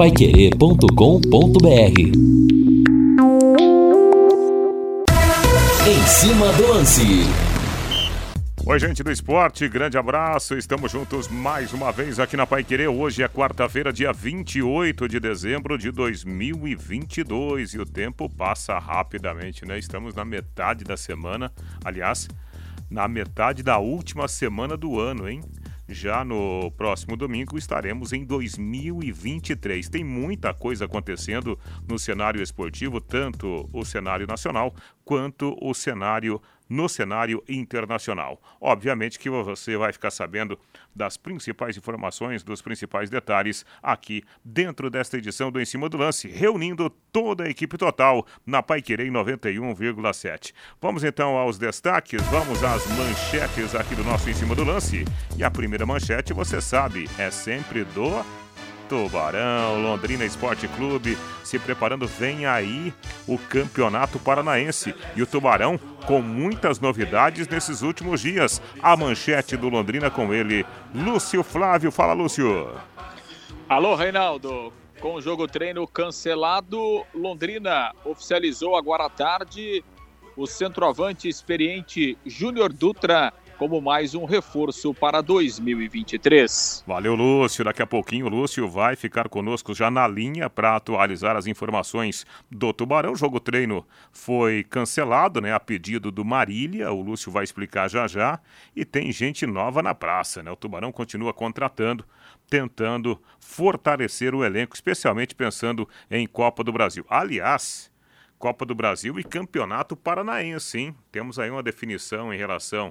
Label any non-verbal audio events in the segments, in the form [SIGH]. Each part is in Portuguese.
paiquerê.com.br Em cima do lance. Oi, gente do esporte, grande abraço. Estamos juntos mais uma vez aqui na Pai Querer. Hoje é quarta-feira, dia 28 de dezembro de 2022 e o tempo passa rapidamente, né? Estamos na metade da semana, aliás, na metade da última semana do ano, hein? Já no próximo domingo estaremos em 2023. Tem muita coisa acontecendo no cenário esportivo, tanto o cenário nacional quanto o cenário no cenário internacional. Obviamente que você vai ficar sabendo das principais informações, dos principais detalhes aqui dentro desta edição do Em Cima do Lance, reunindo toda a equipe total na Paiquerei 91,7. Vamos então aos destaques, vamos às manchetes aqui do nosso Em Cima do Lance. E a primeira manchete, você sabe, é sempre do Tubarão, Londrina Esporte Clube se preparando. Vem aí o Campeonato Paranaense. E o Tubarão com muitas novidades nesses últimos dias. A manchete do Londrina com ele, Lúcio Flávio. Fala, Lúcio. Alô, Reinaldo. Com o jogo treino cancelado, Londrina oficializou agora à tarde o centroavante experiente Júnior Dutra como mais um reforço para 2023. Valeu, Lúcio. Daqui a pouquinho o Lúcio vai ficar conosco já na linha para atualizar as informações do Tubarão. O jogo treino foi cancelado, né, a pedido do Marília. O Lúcio vai explicar já já. E tem gente nova na praça, né? O Tubarão continua contratando, tentando fortalecer o elenco, especialmente pensando em Copa do Brasil. Aliás, Copa do Brasil e Campeonato Paranaense, hein? Temos aí uma definição em relação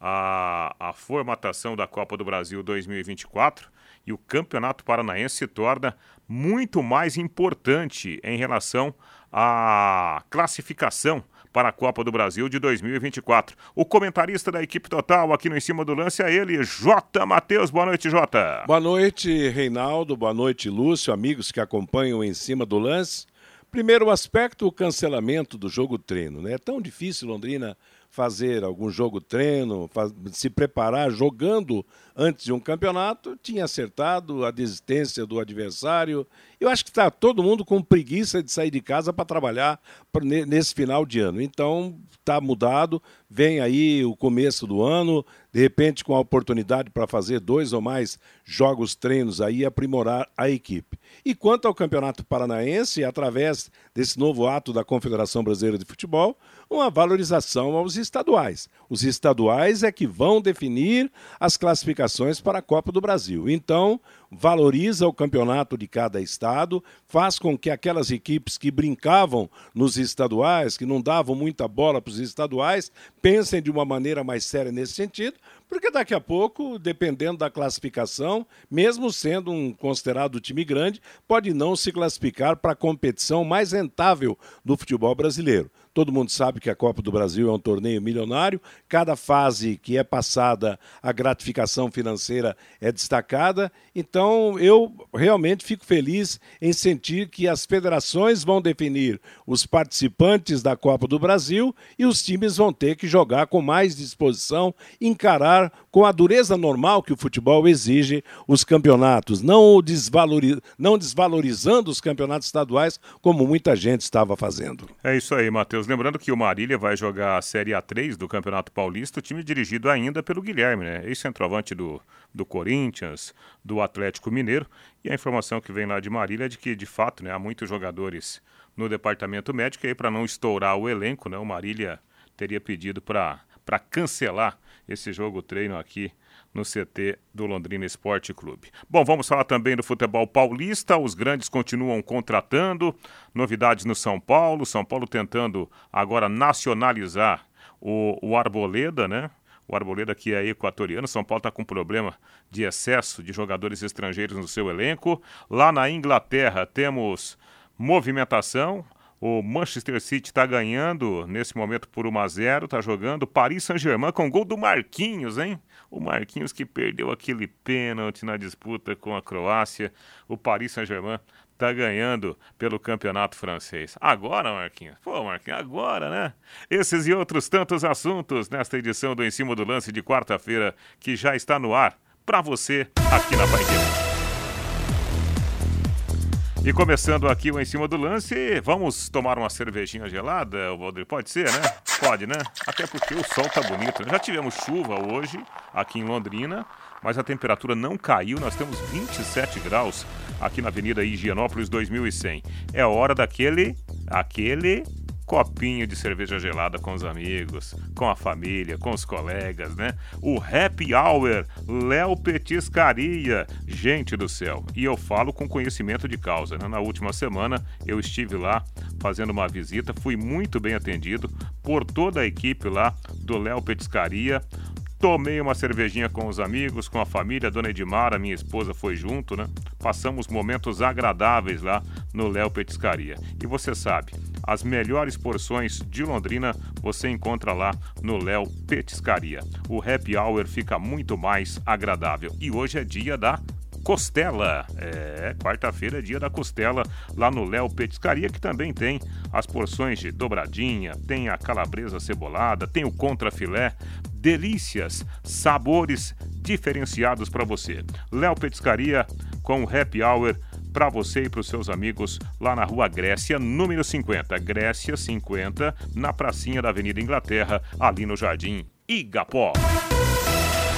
a, a formatação da Copa do Brasil 2024 e o Campeonato Paranaense se torna muito mais importante em relação à classificação para a Copa do Brasil de 2024. O comentarista da equipe total aqui no Em Cima do Lance é ele, J. Matheus. Boa noite, J. Boa noite, Reinaldo. Boa noite, Lúcio, amigos que acompanham Em Cima do Lance. Primeiro aspecto, o cancelamento do jogo treino. Né? É tão difícil Londrina fazer algum jogo treino, se preparar jogando antes de um campeonato, tinha acertado a desistência do adversário. Eu acho que está todo mundo com preguiça de sair de casa para trabalhar nesse final de ano. Então, está mudado, vem aí o começo do ano, de repente com a oportunidade para fazer dois ou mais jogos treinos aí aprimorar a equipe. E quanto ao Campeonato Paranaense, através desse novo ato da Confederação Brasileira de Futebol, uma valorização aos estaduais. Os estaduais é que vão definir as classificações para a Copa do Brasil. Então, valoriza o campeonato de cada estado, faz com que aquelas equipes que brincavam nos estaduais, que não davam muita bola para os estaduais, pensem de uma maneira mais séria nesse sentido, porque daqui a pouco, dependendo da classificação, mesmo sendo um considerado time grande, pode não se classificar para a competição mais rentável do futebol brasileiro. Todo mundo sabe que a Copa do Brasil é um torneio milionário. Cada fase que é passada, a gratificação financeira é destacada. Então, eu realmente fico feliz em sentir que as federações vão definir os participantes da Copa do Brasil e os times vão ter que jogar com mais disposição, encarar com a dureza normal que o futebol exige os campeonatos, não, não desvalorizando os campeonatos estaduais como muita gente estava fazendo. É isso aí, Matheus. Lembrando que o Marília vai jogar a Série A3 do Campeonato Paulista, o time dirigido ainda pelo Guilherme, né? Ex-centroavante do, do Corinthians, do Atlético Mineiro. E a informação que vem lá de Marília é de que, de fato, né, há muitos jogadores no departamento médico. E aí, para não estourar o elenco, né, o Marília teria pedido para cancelar esse jogo treino aqui no CT do Londrina Esporte Clube. Bom, vamos falar também do futebol paulista. Os grandes continuam contratando. Novidades no São Paulo. São Paulo tentando agora nacionalizar o, o Arboleda, né? O Arboleda que é equatoriano. São Paulo está com problema de excesso de jogadores estrangeiros no seu elenco. Lá na Inglaterra temos movimentação. O Manchester City está ganhando nesse momento por 1 a 0 está jogando. Paris Saint-Germain com gol do Marquinhos, hein? O Marquinhos que perdeu aquele pênalti na disputa com a Croácia. O Paris Saint-Germain está ganhando pelo campeonato francês. Agora, Marquinhos. Pô, Marquinhos, agora, né? Esses e outros tantos assuntos nesta edição do Em Cima do Lance de quarta-feira que já está no ar para você aqui na Pai E começando aqui o Em Cima do Lance, vamos tomar uma cervejinha gelada, Valdir? Pode ser, né? Pode, né? Até porque o sol tá bonito. Né? Já tivemos chuva hoje aqui em Londrina, mas a temperatura não caiu. Nós temos 27 graus aqui na Avenida Higienópolis 2100. É hora daquele, aquele copinho de cerveja gelada com os amigos, com a família, com os colegas, né? O Happy Hour Léo Petiscaria. Gente do céu. E eu falo com conhecimento de causa, né? Na última semana eu estive lá fazendo uma visita, fui muito bem atendido por toda a equipe lá do Léo Petiscaria. Tomei uma cervejinha com os amigos, com a família, a dona Edmara, minha esposa, foi junto, né? Passamos momentos agradáveis lá no Léo Petiscaria. E você sabe, as melhores porções de Londrina você encontra lá no Léo Petiscaria. O happy hour fica muito mais agradável. E hoje é dia da Costela. É, quarta-feira é dia da costela lá no Léo Petiscaria, que também tem as porções de dobradinha, tem a calabresa cebolada, tem o contrafilé. Delícias, sabores diferenciados para você. Léo Petiscaria com Happy Hour para você e para os seus amigos lá na Rua Grécia, número 50. Grécia 50, na pracinha da Avenida Inglaterra, ali no Jardim Igapó.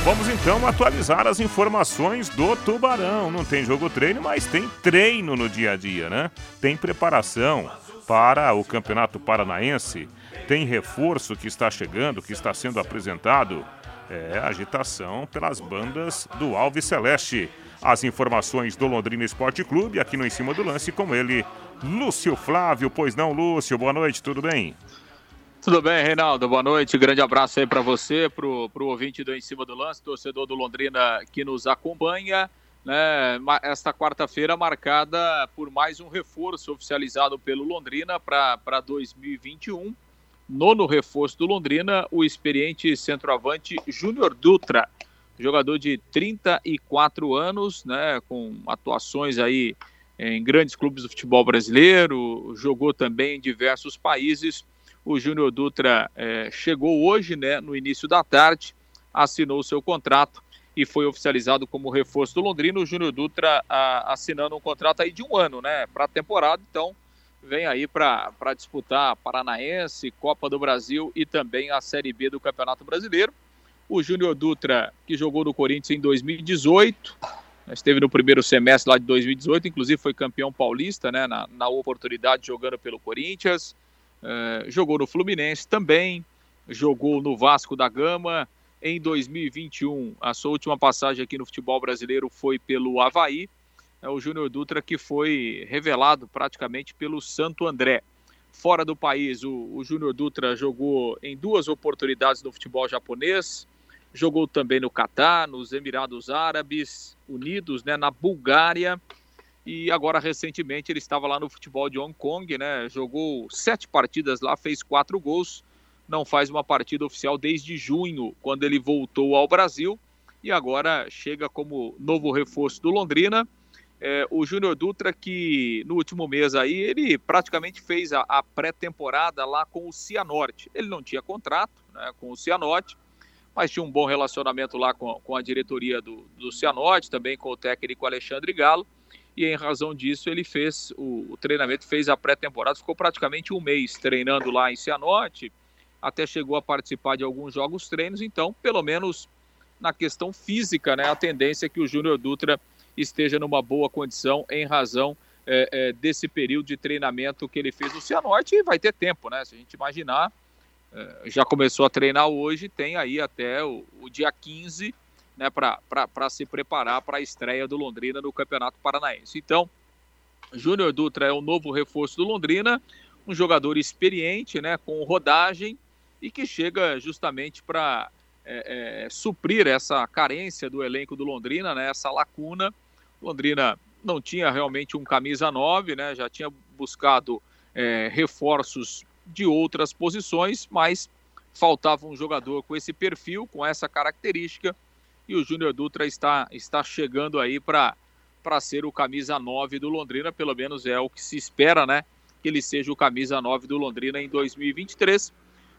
Vamos então atualizar as informações do Tubarão. Não tem jogo treino, mas tem treino no dia a dia, né? Tem preparação para o Campeonato Paranaense, tem reforço que está chegando, que está sendo apresentado. É agitação pelas bandas do Alves Celeste. As informações do Londrina Esporte Clube, aqui no Em Cima do Lance, com ele, Lúcio Flávio. Pois não, Lúcio, boa noite, tudo bem? Tudo bem, Reinaldo? Boa noite. Grande abraço aí para você, para o ouvinte do Em Cima do Lance, torcedor do Londrina que nos acompanha. Né, esta quarta-feira marcada por mais um reforço oficializado pelo Londrina para 2021. Nono reforço do Londrina, o experiente centroavante Júnior Dutra, jogador de 34 anos, né, com atuações aí em grandes clubes do futebol brasileiro, jogou também em diversos países o Júnior Dutra é, chegou hoje, né, no início da tarde, assinou seu contrato e foi oficializado como reforço do Londrina. O Júnior Dutra a, assinando um contrato aí de um ano, né, para a temporada. Então, vem aí para disputar Paranaense, Copa do Brasil e também a Série B do Campeonato Brasileiro. O Júnior Dutra, que jogou no Corinthians em 2018, esteve no primeiro semestre lá de 2018, inclusive foi campeão paulista, né, na, na oportunidade jogando pelo Corinthians. Eh, jogou no Fluminense também, jogou no Vasco da Gama. Em 2021, a sua última passagem aqui no futebol brasileiro foi pelo Havaí. É o Júnior Dutra que foi revelado praticamente pelo Santo André. Fora do país, o, o Júnior Dutra jogou em duas oportunidades no futebol japonês, jogou também no Catar, nos Emirados Árabes Unidos, né, na Bulgária e agora recentemente ele estava lá no futebol de Hong Kong, né? Jogou sete partidas lá, fez quatro gols, não faz uma partida oficial desde junho, quando ele voltou ao Brasil e agora chega como novo reforço do Londrina. É, o Júnior Dutra, que no último mês aí, ele praticamente fez a, a pré-temporada lá com o Cianorte. Ele não tinha contrato né, com o Cianorte, mas tinha um bom relacionamento lá com, com a diretoria do, do Cianorte, também com o técnico Alexandre Galo. E em razão disso ele fez o, o treinamento, fez a pré-temporada, ficou praticamente um mês treinando lá em Cianorte, até chegou a participar de alguns jogos treinos, então pelo menos na questão física, né, a tendência é que o Júnior Dutra esteja numa boa condição em razão é, é, desse período de treinamento que ele fez no Cianorte e vai ter tempo, né? Se a gente imaginar, é, já começou a treinar hoje, tem aí até o, o dia 15 né, para se preparar para a estreia do Londrina no Campeonato Paranaense. Então, Júnior Dutra é o novo reforço do Londrina, um jogador experiente, né, com rodagem e que chega justamente para é, é, suprir essa carência do elenco do Londrina, né, essa lacuna. Londrina não tinha realmente um camisa 9, né, já tinha buscado é, reforços de outras posições, mas faltava um jogador com esse perfil, com essa característica e o Júnior Dutra está, está chegando aí para ser o camisa 9 do Londrina, pelo menos é o que se espera, né? Que ele seja o camisa 9 do Londrina em 2023.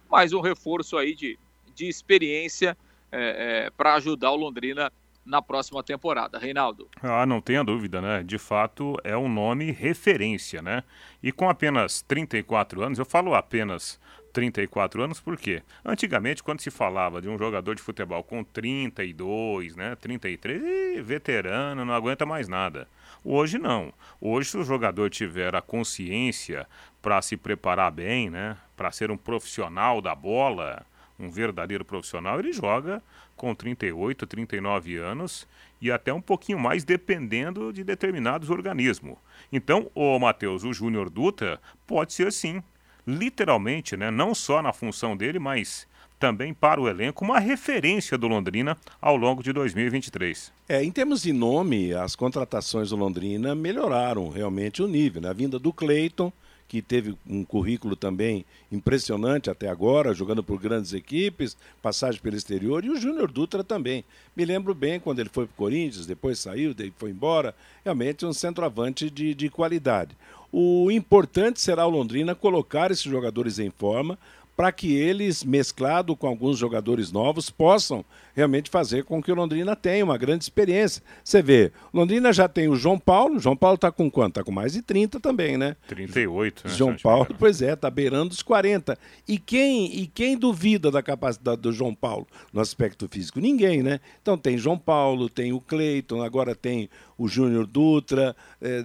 Mais um reforço aí de, de experiência é, é, para ajudar o Londrina na próxima temporada. Reinaldo. Ah, não tenha dúvida, né? De fato, é um nome referência, né? E com apenas 34 anos, eu falo apenas 34 anos, por quê? Antigamente, quando se falava de um jogador de futebol com 32, né, 33, veterano, não aguenta mais nada. Hoje não. Hoje, se o jogador tiver a consciência para se preparar bem, né, para ser um profissional da bola, um verdadeiro profissional, ele joga com 38, 39 anos e até um pouquinho mais, dependendo de determinados organismos. Então, o Matheus, o Júnior Dutra, pode ser sim, literalmente, né, não só na função dele, mas também para o elenco, uma referência do Londrina ao longo de 2023. É, em termos de nome, as contratações do Londrina melhoraram realmente o nível. Né? A vinda do Cleiton, que teve um currículo também impressionante até agora, jogando por grandes equipes, passagem pelo exterior, e o Júnior Dutra também. Me lembro bem quando ele foi para o Corinthians, depois saiu, daí foi embora. Realmente um centroavante de, de qualidade. O importante será o Londrina colocar esses jogadores em forma para que eles, mesclado com alguns jogadores novos, possam realmente fazer com que o Londrina tenha uma grande experiência. Você vê, Londrina já tem o João Paulo, João Paulo está com quanto? Está com mais de 30 também, né? 38, né? João Paulo, pois é, está beirando os 40. E quem, e quem duvida da capacidade do João Paulo no aspecto físico? Ninguém, né? Então tem João Paulo, tem o Cleiton, agora tem o Júnior Dutra, é,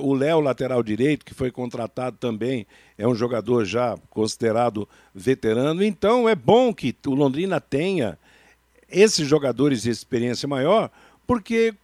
o Léo, lateral direito, que foi contratado também, é um jogador já considerado veterano. Então é bom que o Londrina tenha esses jogadores de experiência maior, porque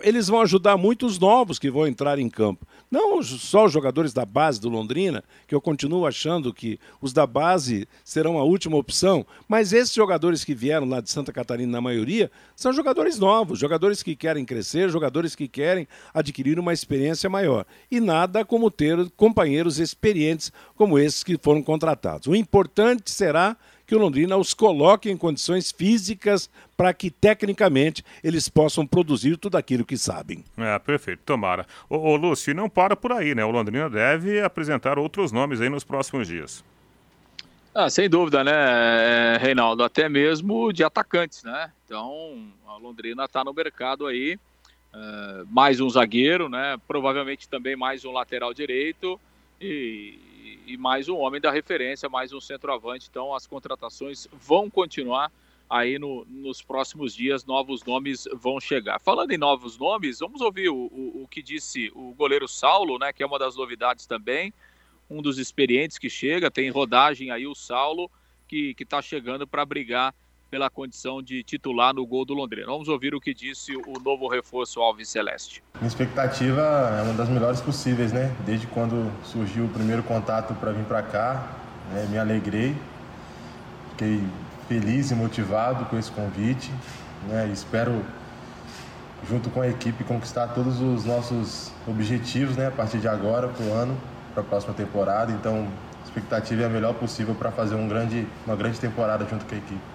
eles vão ajudar muito os novos que vão entrar em campo. Não só os jogadores da base do Londrina, que eu continuo achando que os da base serão a última opção, mas esses jogadores que vieram lá de Santa Catarina, na maioria, são jogadores novos, jogadores que querem crescer, jogadores que querem adquirir uma experiência maior. E nada como ter companheiros experientes como esses que foram contratados. O importante será que o Londrina os coloque em condições físicas para que, tecnicamente, eles possam produzir tudo aquilo que sabem. É, perfeito, tomara. Ô, ô Lúcio, não para por aí, né? O Londrina deve apresentar outros nomes aí nos próximos dias. Ah, sem dúvida, né, Reinaldo? Até mesmo de atacantes, né? Então, a Londrina está no mercado aí. Uh, mais um zagueiro, né? Provavelmente também mais um lateral direito. E, e mais um homem da referência, mais um centroavante. Então as contratações vão continuar aí no, nos próximos dias, novos nomes vão chegar. Falando em novos nomes, vamos ouvir o, o, o que disse o goleiro Saulo, né, que é uma das novidades também, um dos experientes que chega, tem rodagem aí o Saulo, que está chegando para brigar pela condição de titular no gol do Londrina. Vamos ouvir o que disse o novo reforço Alves Celeste. Minha expectativa é uma das melhores possíveis, né? Desde quando surgiu o primeiro contato para vir para cá, né? me alegrei, fiquei feliz e motivado com esse convite, né? Espero junto com a equipe conquistar todos os nossos objetivos, né? A partir de agora, para o ano, para a próxima temporada. Então, a expectativa é a melhor possível para fazer um grande, uma grande temporada junto com a equipe.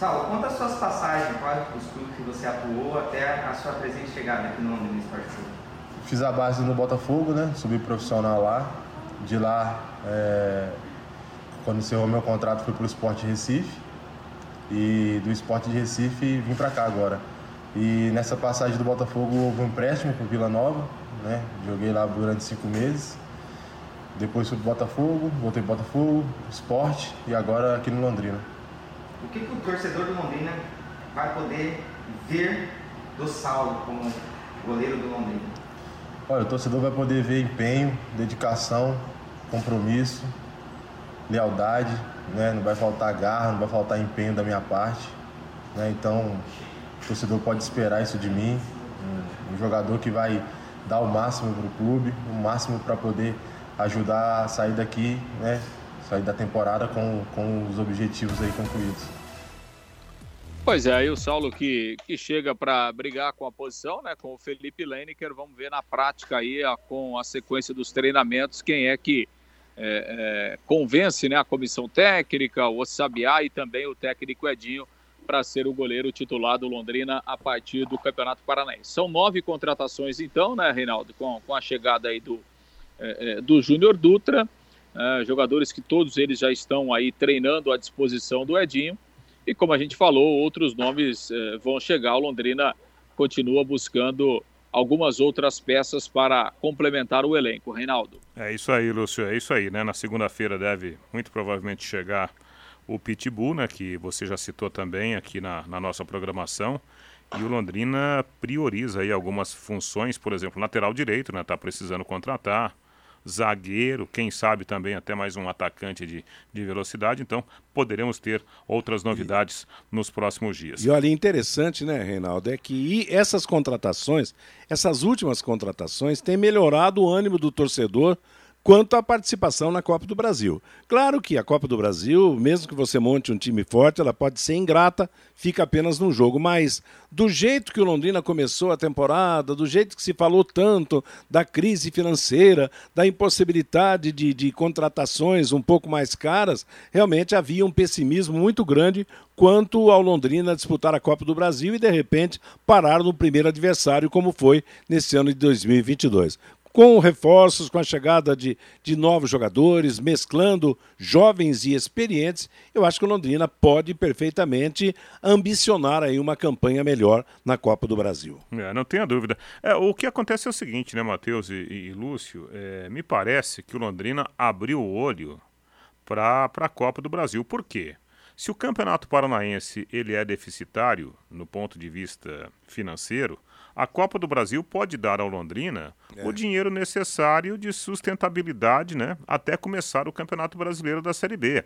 Saulo, conta as suas passagens, quais os clubes que você atuou até a sua presente chegada aqui no Londrina Esporte Clube. Fiz a base no Botafogo, né? Subi profissional lá. De lá, é... quando encerrou meu contrato, fui para o Esporte Recife. E do Esporte de Recife vim para cá agora. E nessa passagem do Botafogo houve um empréstimo para Vila Nova, né? Joguei lá durante cinco meses. Depois fui para Botafogo, voltei para Botafogo, Esporte e agora aqui no Londrina. O que, que o torcedor do Londrina vai poder ver do Saulo como goleiro do Londrina? Olha, o torcedor vai poder ver empenho, dedicação, compromisso, lealdade, né? não vai faltar garra, não vai faltar empenho da minha parte. Né? Então, o torcedor pode esperar isso de mim, um, jogador que vai dar o máximo para o clube, o máximo para poder ajudar a sair daqui, né? Sair da temporada com, com os objetivos aí concluídos. Pois é, aí o Saulo que, que chega para brigar com a posição, né, com o Felipe Leineker, vamos ver na prática aí, a, com a sequência dos treinamentos, quem é que é, é, convence né, a comissão técnica, o Sabiá e também o técnico Edinho para ser o goleiro titular do Londrina a partir do Campeonato Paranaense. São nove contratações então, né, Reinaldo, com, com a chegada aí do, é, é do Júnior Dutra, é, jogadores que todos eles já estão aí treinando à disposição do Edinho. E como a gente falou, outros nomes eh, vão chegar. O Londrina continua buscando algumas outras peças para complementar o elenco. Reinaldo. É isso aí, Lúcio. É isso aí, né? Na segunda-feira deve muito provavelmente chegar o Pitbull, né? Que você já citou também aqui na, na nossa programação. E o Londrina prioriza aí algumas funções, por exemplo, lateral direito, né? Tá precisando contratar zagueiro, quem sabe também até mais um atacante de, de velocidade. Então, poderemos ter outras novidades e, nos próximos dias. E olha, interessante, né, Reinaldo, é que essas contratações, essas últimas contratações, têm melhorado o ânimo do torcedor quanto à participação na Copa do Brasil. Claro que a Copa do Brasil, mesmo que você monte um time forte, ela pode ser ingrata, fica apenas num jogo, mas do jeito que o Londrina começou a temporada, do jeito que se falou tanto da crise financeira, da impossibilidade de, de contratações um pouco mais caras, realmente havia um pessimismo muito grande quanto ao Londrina disputar a Copa do Brasil e de repente parar no primeiro adversário, como foi nesse ano de 2022 com reforços, com a chegada de, de novos jogadores, mesclando jovens e experientes, eu acho que o Londrina pode perfeitamente ambicionar aí uma campanha melhor na Copa do Brasil. É, não tenha dúvida. É, o que acontece é o seguinte, né, Matheus e, e Lúcio? É, me parece que o Londrina abriu o olho para a Copa do Brasil. Por quê? Se o Campeonato Paranaense ele é deficitário no ponto de vista financeiro, a Copa do Brasil pode dar ao Londrina é. o dinheiro necessário de sustentabilidade né, até começar o Campeonato Brasileiro da Série B.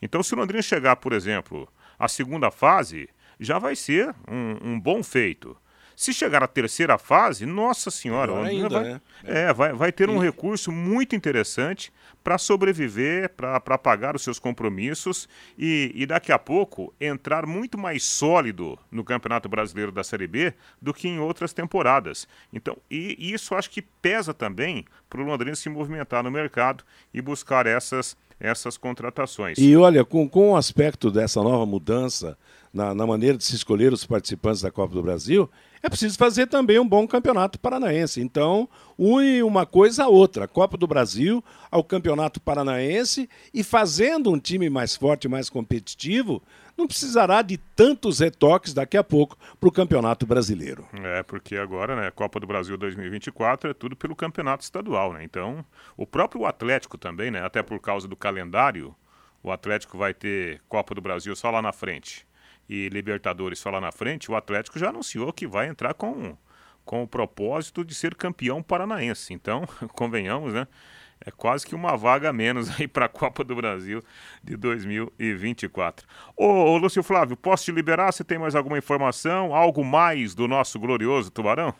Então, se o Londrina chegar, por exemplo, à segunda fase, já vai ser um, um bom feito. Se chegar à terceira fase, nossa senhora, o ainda, vai, né? é, vai, vai ter um recurso muito interessante para sobreviver, para pagar os seus compromissos e, e daqui a pouco entrar muito mais sólido no Campeonato Brasileiro da Série B do que em outras temporadas. Então, e, e isso acho que pesa também para o Londrina se movimentar no mercado e buscar essas essas contratações. E olha, com, com o aspecto dessa nova mudança na, na maneira de se escolher os participantes da Copa do Brasil, é preciso fazer também um bom campeonato paranaense. Então, une uma coisa a outra, a Copa do Brasil ao Campeonato Paranaense e fazendo um time mais forte, mais competitivo, não precisará de tantos retoques daqui a pouco para o Campeonato Brasileiro. É, porque agora, né, Copa do Brasil 2024 é tudo pelo Campeonato Estadual, né? Então, o próprio Atlético também, né, até por causa do calendário, o Atlético vai ter Copa do Brasil só lá na frente e Libertadores só lá na frente, o Atlético já anunciou que vai entrar com, com o propósito de ser campeão paranaense. Então, [LAUGHS] convenhamos, né? É quase que uma vaga a menos aí para a Copa do Brasil de 2024. Ô, ô, Lúcio Flávio, posso te liberar? Você tem mais alguma informação? Algo mais do nosso glorioso Tubarão?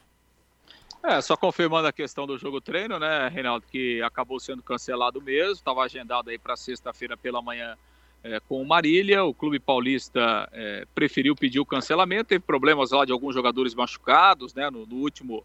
É, só confirmando a questão do jogo treino, né, Reinaldo, que acabou sendo cancelado mesmo, estava agendado aí para sexta-feira pela manhã é, com o Marília. O Clube Paulista é, preferiu pedir o cancelamento, teve problemas lá de alguns jogadores machucados, né, no, no, último,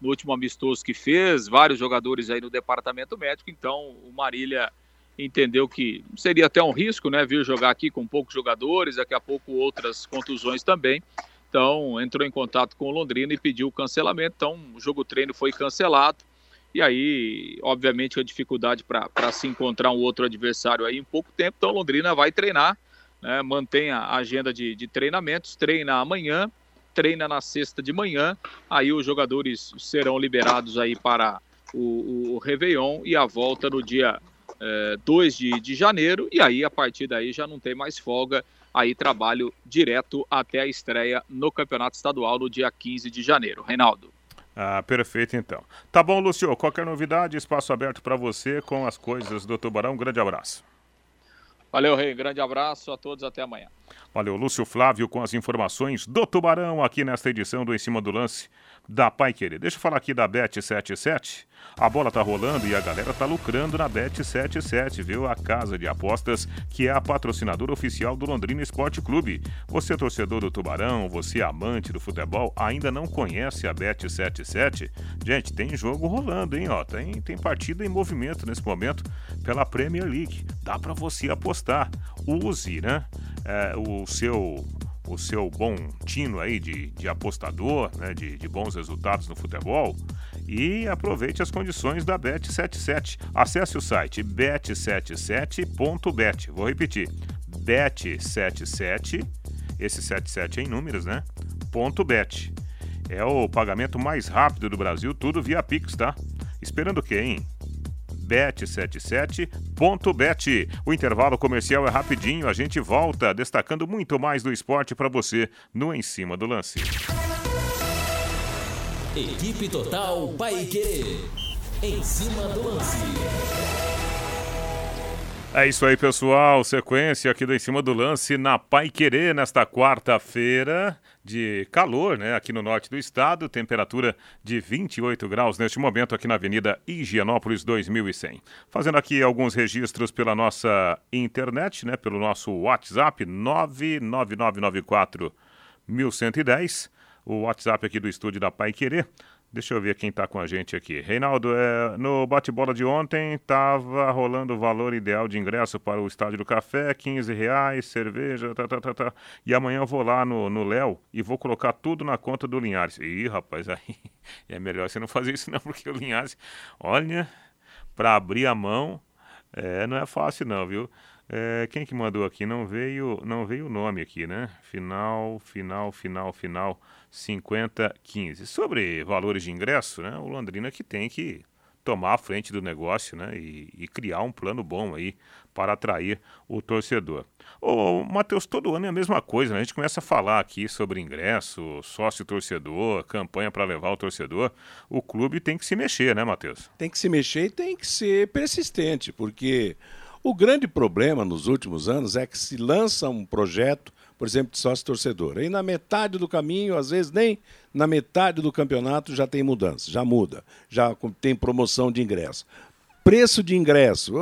no último amistoso que fez, vários jogadores aí no departamento médico, então o Marília entendeu que seria até um risco, né, vir jogar aqui com poucos jogadores, daqui a pouco outras contusões também. Então, entrou em contato com o Londrina e pediu o cancelamento. Então, o jogo treino foi cancelado. E aí, obviamente, a dificuldade para se encontrar um outro adversário aí em pouco tempo. Então, Londrina vai treinar, né, mantém a agenda de, de treinamentos, treina amanhã, treina na sexta de manhã. Aí os jogadores serão liberados aí para o, o Réveillon e a volta no dia é, 2 de, de janeiro. E aí, a partir daí, já não tem mais folga. Aí, trabalho direto até a estreia no Campeonato Estadual no dia 15 de janeiro. Reinaldo. Ah, perfeito então. Tá bom, Lúcio. Qualquer novidade, espaço aberto para você com as coisas do Tubarão. Um grande abraço. Valeu, Rei. Grande abraço a todos. Até amanhã. Valeu, Lúcio Flávio, com as informações do Tubarão aqui nesta edição do Em Cima do Lance da Pai Querer. Deixa eu falar aqui da Bet77. A bola tá rolando e a galera tá lucrando na Bet77, viu? A casa de apostas que é a patrocinadora oficial do Londrina Esporte Clube. Você, torcedor do Tubarão, você, amante do futebol, ainda não conhece a Bet77? Gente, tem jogo rolando, hein? Ó, tem, tem partida em movimento nesse momento pela Premier League. Dá para você apostar. Use, né? É, o seu o seu bom tino aí de, de apostador, né, de, de bons resultados no futebol e aproveite as condições da Bet77. Acesse o site bet77.bet. Vou repetir: bet77.bet esse 77 em números, né? Ponto bet. É o pagamento mais rápido do Brasil, tudo via Pix, tá? Esperando o quê, hein? bet77.bet. O intervalo comercial é rapidinho, a gente volta destacando muito mais do esporte para você no Em Cima do Lance. Equipe Total Paique. Em cima do lance. É isso aí, pessoal. Sequência aqui do Em Cima do Lance na Pai Querer nesta quarta-feira de calor, né? Aqui no norte do estado, temperatura de 28 graus neste momento aqui na Avenida Higienópolis 2100. Fazendo aqui alguns registros pela nossa internet, né? Pelo nosso WhatsApp 99994 1110, o WhatsApp aqui do estúdio da Pai Querer. Deixa eu ver quem está com a gente aqui. Reinaldo, é, no bate-bola de ontem estava rolando o valor ideal de ingresso para o Estádio do Café, 15 reais, cerveja, tá, tá, tá, tá. E amanhã eu vou lá no Léo e vou colocar tudo na conta do Linhares. Ih, rapaz, [LAUGHS] aí é melhor você não fazer isso não, porque o Linhares, olha, para abrir a mão, é, não é fácil não, viu? É, quem que mandou aqui? Não veio, não veio o nome aqui, né? Final, final, final, final. 5015. Sobre valores de ingresso, né, o Londrina que tem que tomar a frente do negócio né, e, e criar um plano bom aí para atrair o torcedor. Ô, Matheus, todo ano é a mesma coisa, né? A gente começa a falar aqui sobre ingresso, sócio-torcedor, campanha para levar o torcedor. O clube tem que se mexer, né, Matheus? Tem que se mexer e tem que ser persistente, porque o grande problema nos últimos anos é que se lança um projeto por exemplo, de sócio-torcedor. Aí na metade do caminho, às vezes nem na metade do campeonato já tem mudança, já muda, já tem promoção de ingresso. Preço de ingresso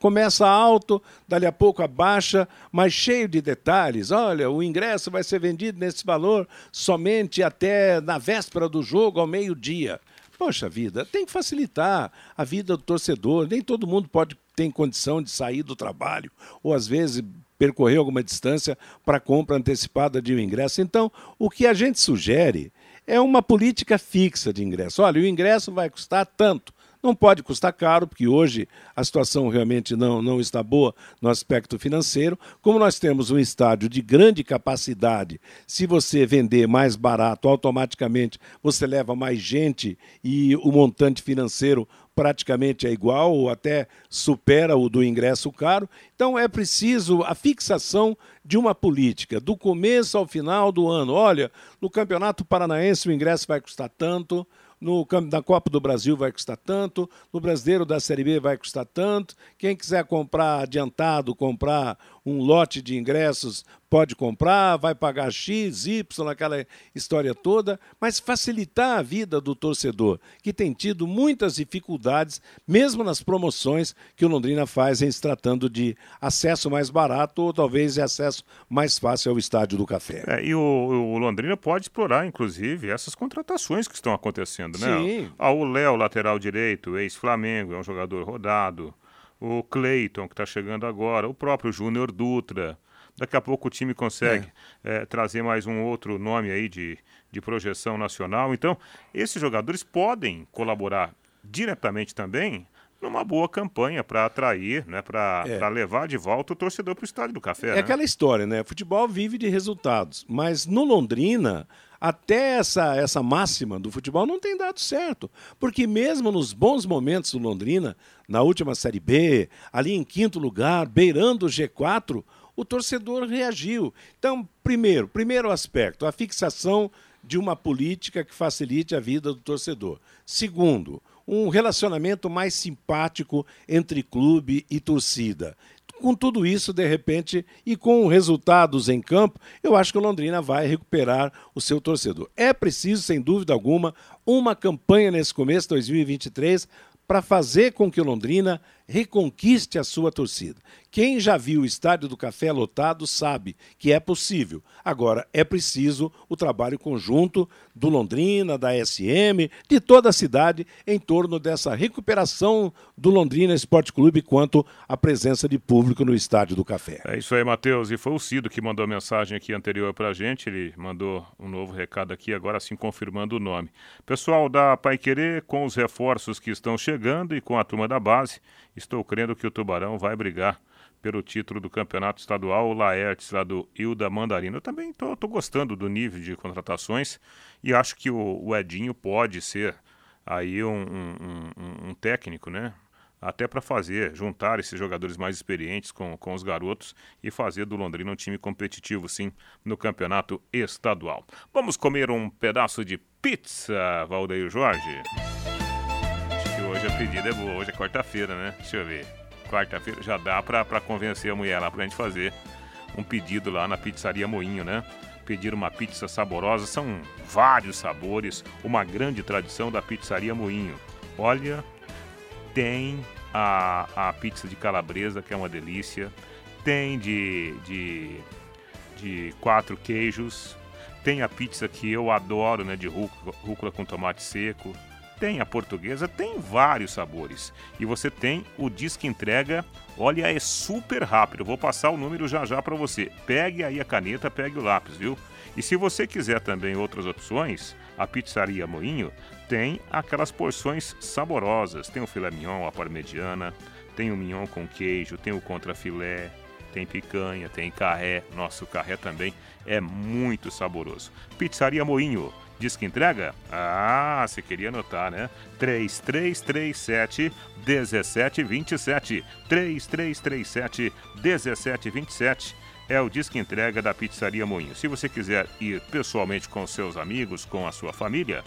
começa alto, dali a pouco abaixa, mas cheio de detalhes. Olha, o ingresso vai ser vendido nesse valor somente até na véspera do jogo, ao meio-dia. Poxa vida, tem que facilitar a vida do torcedor. Nem todo mundo pode ter condição de sair do trabalho, ou às vezes percorrer alguma distância para compra antecipada de um ingresso. Então, o que a gente sugere é uma política fixa de ingresso. Olha, o ingresso vai custar tanto. Não pode custar caro, porque hoje a situação realmente não, não está boa no aspecto financeiro. Como nós temos um estádio de grande capacidade, se você vender mais barato, automaticamente você leva mais gente e o montante financeiro praticamente é igual ou até supera o do ingresso caro. Então é preciso a fixação de uma política do começo ao final do ano. Olha, no Campeonato Paranaense o ingresso vai custar tanto, no da Copa do Brasil vai custar tanto, no Brasileiro da Série B vai custar tanto. Quem quiser comprar adiantado, comprar um lote de ingressos, pode comprar, vai pagar X, Y, aquela história toda, mas facilitar a vida do torcedor, que tem tido muitas dificuldades, mesmo nas promoções que o Londrina faz em se tratando de acesso mais barato ou talvez acesso mais fácil ao Estádio do Café. É, e o, o, Londrina pode explorar, inclusive, essas contratações que estão acontecendo, né? Sim. Ah, o Léo, lateral direito, ex-Flamengo, é um jogador rodado o Cleiton, que está chegando agora, o próprio Júnior Dutra. Daqui a pouco o time consegue é. É, trazer mais um outro nome aí de, de projeção nacional. Então, esses jogadores podem colaborar diretamente também numa boa campanha para atrair, né, para é. levar de volta o torcedor para o estádio do café. É né? aquela história, né? Futebol vive de resultados, mas no Londrina até essa, essa máxima do futebol não tem dado certo. Porque mesmo nos bons momentos do Londrina, na última Série B, ali em quinto lugar, beirando o G4, o torcedor reagiu. Então, primeiro, primeiro aspecto, a fixação de uma política que facilite a vida do torcedor. Segundo, um relacionamento mais simpático entre clube e torcida com tudo isso, de repente, e com resultados em campo, eu acho que o Londrina vai recuperar o seu torcedor. É preciso, sem dúvida alguma, uma campanha nesse começo de 2023 para fazer com que o Londrina reconquiste a sua torcida. Quem já viu o Estádio do Café lotado sabe que é possível. Agora, é preciso o trabalho conjunto do Londrina, da SM, de toda a cidade em torno dessa recuperação do Londrina Esporte Clube quanto à presença de público no Estádio do Café. É isso aí, Matheus. E foi o Cido que mandou a mensagem aqui anterior para a gente. Ele mandou um novo recado aqui, agora sim confirmando o nome. Pessoal da Pai Querer, com os reforços que estão chegando e com a turma da base, estou crendo que o Tubarão vai brigar pelo título do campeonato estadual, o Laertes, lá do Hilda Mandarina. Eu também tô gostando do nível de contratações e acho que o, o Edinho pode ser aí um, um, um, um técnico, né? Até para fazer, juntar esses jogadores mais experientes com, com os garotos e fazer do Londrina um time competitivo, sim, no campeonato estadual. Vamos comer um pedaço de pizza, Valdeir Jorge? Hoje a pedida é boa, hoje é quarta-feira, né? Deixa eu ver quarta-feira já dá para convencer a mulher lá pra gente fazer um pedido lá na pizzaria Moinho, né? Pedir uma pizza saborosa, são vários sabores, uma grande tradição da pizzaria Moinho. Olha, tem a, a pizza de calabresa, que é uma delícia, tem de, de, de quatro queijos, tem a pizza que eu adoro, né, de rúcula, rúcula com tomate seco, tem a portuguesa, tem vários sabores. E você tem o disque entrega, olha, é super rápido. vou passar o número já já para você. Pegue aí a caneta, pegue o lápis, viu? E se você quiser também outras opções, a Pizzaria Moinho tem aquelas porções saborosas. Tem o filé mignon, a parmegiana, tem o mignon com queijo, tem o contrafilé, tem picanha, tem carré. Nossa, o carré também é muito saboroso. Pizzaria Moinho, Diz que entrega? Ah, você queria anotar, né? 3337 1727. 3337 1727 é o disque entrega da Pizzaria Moinho. Se você quiser ir pessoalmente com seus amigos, com a sua família,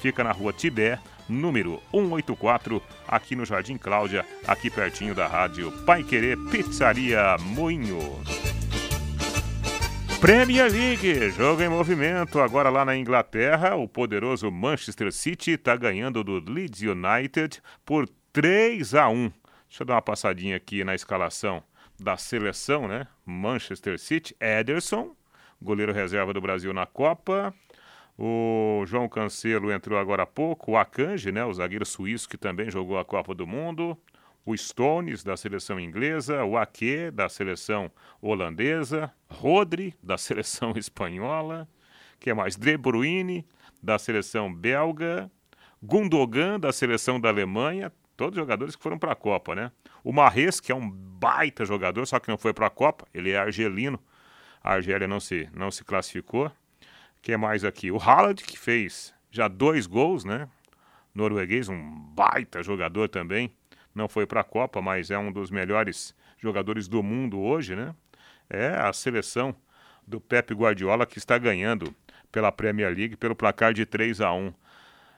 fica na rua Tibé, número 184, aqui no Jardim Cláudia, aqui pertinho da rádio Pai Querer Pizzaria Moinho. Premier League, jogo em movimento. Agora lá na Inglaterra, o poderoso Manchester City está ganhando do Leeds United por 3 a 1. Deixa eu dar uma passadinha aqui na escalação da seleção, né? Manchester City, Ederson, goleiro reserva do Brasil na Copa. O João Cancelo entrou agora há pouco. O Akanji, né? O zagueiro suíço que também jogou a Copa do Mundo o Stones, da seleção inglesa, o Ake, da seleção holandesa, Rodri, da [LAUGHS] seleção espanhola, que é mais De Bruyne, da seleção belga, Gundogan, da seleção da Alemanha, todos jogadores que foram para a Copa, né? O Marres, que é um baita jogador, só que não foi para a Copa, ele é argelino, a Argélia não se, não se classificou. que é mais aqui? O Haaland, que fez já dois gols, né? Norueguês, um baita jogador também não foi para a Copa, mas é um dos melhores jogadores do mundo hoje, né? É a seleção do Pep Guardiola que está ganhando pela Premier League pelo placar de 3 a 1.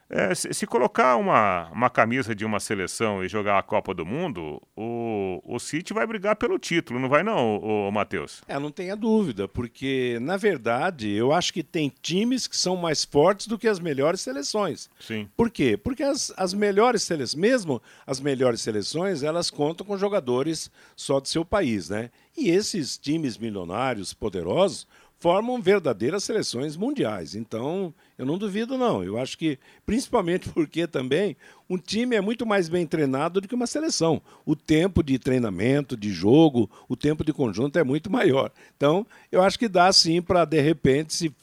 É, se, se, colocar uma, uma camisa de uma seleção e jogar a Copa do Mundo, o, o City vai brigar pelo título, não vai não, o, o Matheus? É, não tenha dúvida, porque na verdade eu acho que tem times que são mais fortes do que as melhores seleções. Sim. Por quê? Porque as, as melhores seleções, mesmo as melhores seleções, elas contam com jogadores só do seu país, né? E esses times milionários, poderosos, formam verdadeiras seleções mundiais. Então, eu não duvido, não. Eu acho que, principalmente [LAUGHS] porque também um time é muito mais bem treinado do que uma seleção. O tempo de treinamento, de jogo, o tempo de conjunto é muito maior. Então, eu acho que dá sim para, de repente, se,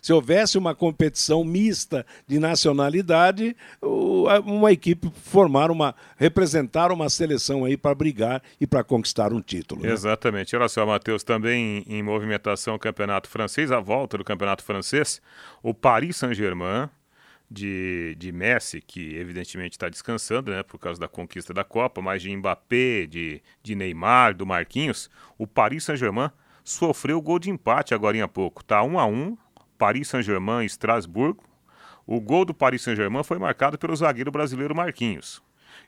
se houvesse uma competição mista de nacionalidade, uma equipe formar uma. representar uma seleção aí para brigar e para conquistar um título. Né? Exatamente. Olha só, Matheus, também em movimentação campeonato francês, a volta do campeonato francês, o Paris Saint-Germain de, de Messi, que evidentemente está descansando, né, por causa da conquista da Copa, mas de Mbappé, de, de Neymar, do Marquinhos, o Paris Saint-Germain sofreu gol de empate agora há pouco. Tá 1 a 1 Paris Saint-Germain e Estrasburgo. O gol do Paris Saint-Germain foi marcado pelo zagueiro brasileiro Marquinhos.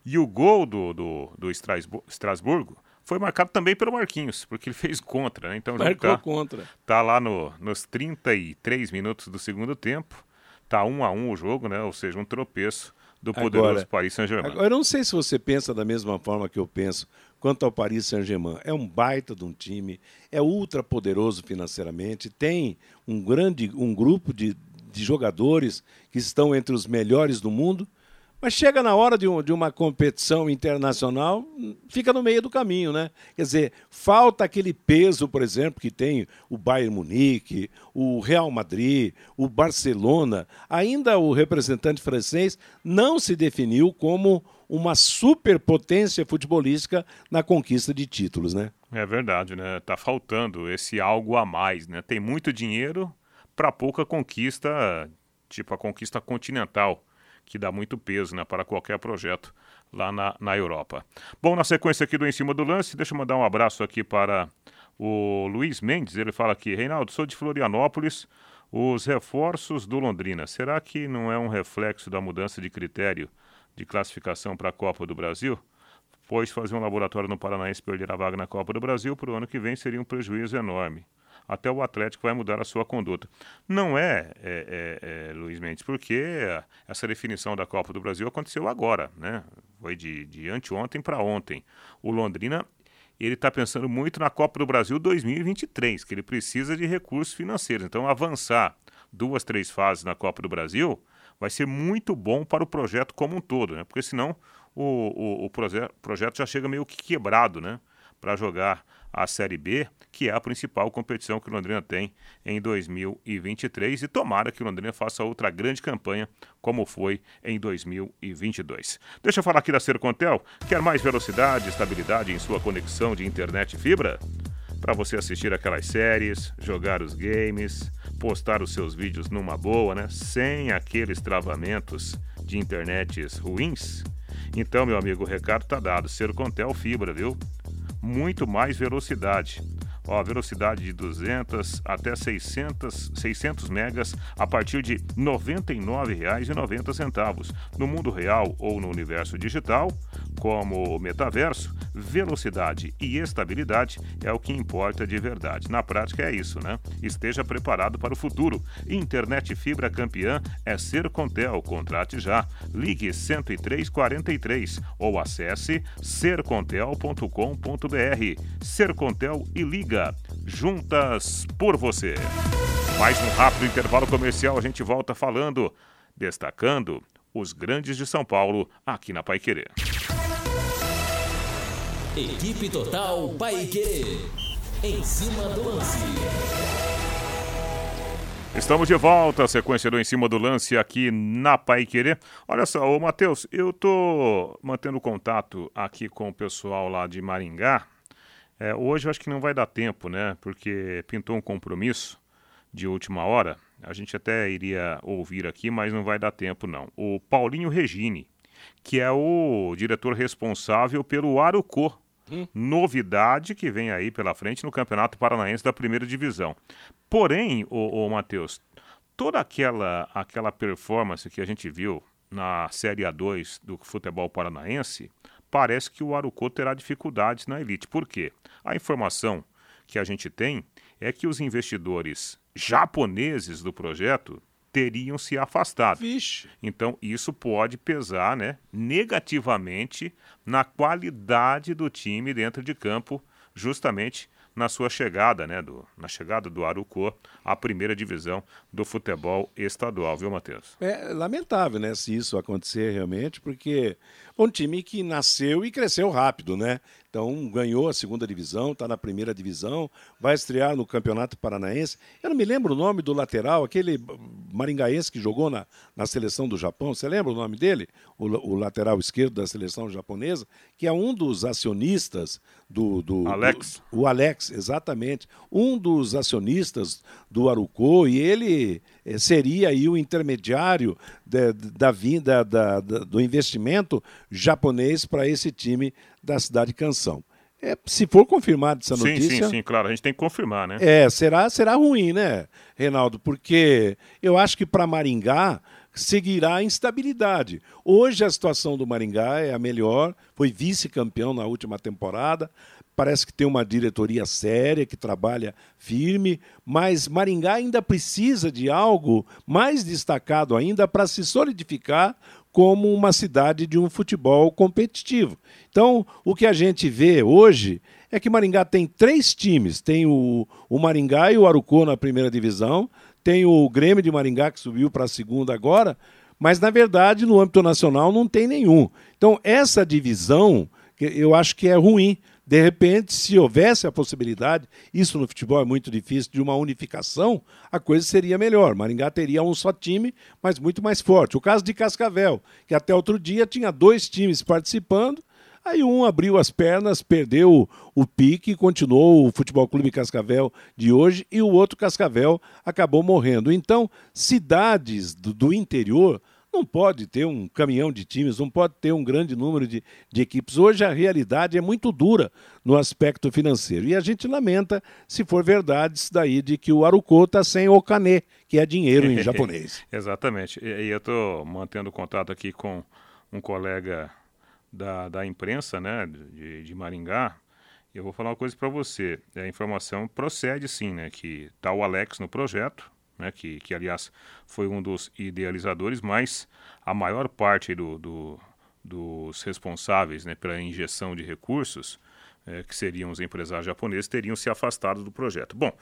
E o gol do, do, do Estrasburgo foi marcado também pelo Marquinhos, porque ele [LAUGHS] fez contra, né? Então Marcou tá, contra. Tá lá no, nos 33 minutos do segundo tempo. Tá um a um o jogo, né? Ou seja, um tropeço do poderoso agora, Paris Saint-Germain. Agora, eu não sei se você pensa da mesma forma que eu penso quanto ao Paris Saint-Germain. É um baita de um time, é ultra poderoso financeiramente, tem um grande um grupo de, de jogadores que estão entre os melhores do mundo, Mas chega na hora de, um, de uma competição internacional, fica no meio do caminho, né? Quer dizer, falta aquele peso, por exemplo, que tem o Bayern Munique, o Real Madrid, o Barcelona. Ainda o representante francês não se definiu como uma superpotência futebolística na conquista de títulos, né? É verdade, né? Tá faltando esse algo a mais, né? Tem muito dinheiro para pouca conquista, tipo a conquista continental que dá muito peso né, para qualquer projeto lá na, na Europa. Bom, na sequência aqui do Em Cima do Lance, deixa eu mandar um abraço aqui para o Luiz Mendes. Ele fala aqui: Reinaldo, sou de Florianópolis. Os reforços do Londrina, será que não é um reflexo da mudança de critério de classificação para a Copa do Brasil? Pois fazer um laboratório no Paranaense perder a vaga na Copa do Brasil para o ano que vem seria um prejuízo enorme até o Atlético vai mudar a sua conduta. Não é, é, é, é Luiz Mendes, porque essa definição da Copa do Brasil aconteceu agora, né? Foi de, de anteontem para ontem. O Londrina ele está pensando muito na Copa do Brasil 2023, que ele precisa de recursos financeiros. Então, avançar duas, três fases na Copa do Brasil vai ser muito bom para o projeto como um todo, né? Porque senão o, o, o proje projeto já chega meio que quebrado, né? Para jogar a Série B, que é a principal competição que o Londrina tem em 2023 e tomara que o Londrina faça outra grande campanha como foi em 2022. Deixa eu falar aqui da Sercontel. Quer mais velocidade e estabilidade em sua conexão de internet fibra? Para você assistir aquelas séries, jogar os games, postar os seus vídeos numa boa, né? Sem aqueles travamentos de internets ruins? Então, meu amigo, o recado tá dado. Sercontel Fibra, viu? muito mais velocidade. Ó, velocidade de 200 até 600, 600 megas a partir de R$ 99,90. No mundo real ou no universo digital, como metaverso, velocidade e estabilidade é o que importa de verdade. Na prática é isso, né? Esteja preparado para o futuro. Internet fibra campeã é ser Contel. Contrate já. Ligue 10343 ou acesse sercontel.com.br. Sercontel e liga juntas por você. Mais um rápido intervalo comercial, a gente volta falando, destacando os grandes de São Paulo aqui na Pai Querer. Equipe Total Paique. Em cima do lance. Estamos de volta, a sequência do Em Cima do Lance aqui na Pai Querer. Olha só, ô Matheus, eu tô mantendo contato aqui com o pessoal lá de Maringá. É, hoje eu acho que não vai dar tempo, né? Porque pintou um compromisso de última hora. A gente até iria ouvir aqui, mas não vai dar tempo, não. O Paulinho Regini, que é o diretor responsável pelo Arucô, Hum. Novidade que vem aí pela frente no Campeonato Paranaense da Primeira Divisão. Porém, o, Matheus, toda aquela, aquela performance que a gente viu na Série A2 do futebol paranaense, parece que o Arucô terá dificuldades na elite. Por quê? A informação que a gente tem é que os investidores japoneses do projeto teriam se afastado. Vixe. Então, isso pode pesar né, negativamente na qualidade do time dentro de campo, justamente na sua chegada, né, do, na chegada do Arucô à primeira divisão do futebol estadual, viu, Matheus? É lamentável, né, se isso acontecer realmente, porque um time que nasceu e cresceu rápido, né? Então ganhou a segunda divisão, está na primeira divisão, vai estrear no Campeonato Paranaense. Eu não me lembro o nome do lateral, aquele maringaense que jogou na, na seleção do Japão. Você lembra o nome dele? O, o lateral esquerdo da seleção japonesa, que é um dos acionistas do. do Alex. Do, o Alex, exatamente. Um dos acionistas do Arucô, e ele eh, seria aí o intermediário da, da vinda da, da, do investimento japonês para esse time da cidade Canção. É, se for confirmada essa notícia. Sim, sim, sim, claro, a gente tem que confirmar, né? É, será, será ruim, né, Reinaldo? Porque eu acho que para Maringá seguirá a instabilidade. Hoje a situação do Maringá é a melhor, foi vice-campeão na última temporada, parece que tem uma diretoria séria que trabalha firme, mas Maringá ainda precisa de algo mais destacado ainda para se solidificar como uma cidade de um futebol competitivo. Então, o que a gente vê hoje é que Maringá tem três times: tem o, o Maringá e o Arucô na primeira divisão, tem o Grêmio de Maringá que subiu para a segunda agora, mas na verdade no âmbito nacional não tem nenhum. Então, essa divisão eu acho que é ruim. De repente, se houvesse a possibilidade, isso no futebol é muito difícil, de uma unificação, a coisa seria melhor. Maringá teria um só time, mas muito mais forte. O caso de Cascavel, que até outro dia tinha dois times participando, Aí um abriu as pernas, perdeu o pique, continuou o Futebol Clube Cascavel de hoje e o outro Cascavel acabou morrendo. Então, cidades do, do interior não pode ter um caminhão de times, não pode ter um grande número de, de equipes. Hoje a realidade é muito dura no aspecto financeiro. E a gente lamenta se for verdade isso daí de que o Aruco está sem o Kane, que é dinheiro em [LAUGHS] japonês. Exatamente. E eu estou mantendo contato aqui com um colega da, da imprensa né, de, de Maringá, eu vou falar uma coisa para você. A informação procede sim, né? Que está o Alex no projeto, né? Que, que aliás foi um dos idealizadores, mas a maior parte do, do dos responsáveis né, pela injeção de recursos, é, que seriam os empresários japoneses, teriam se afastado do projeto. Bom,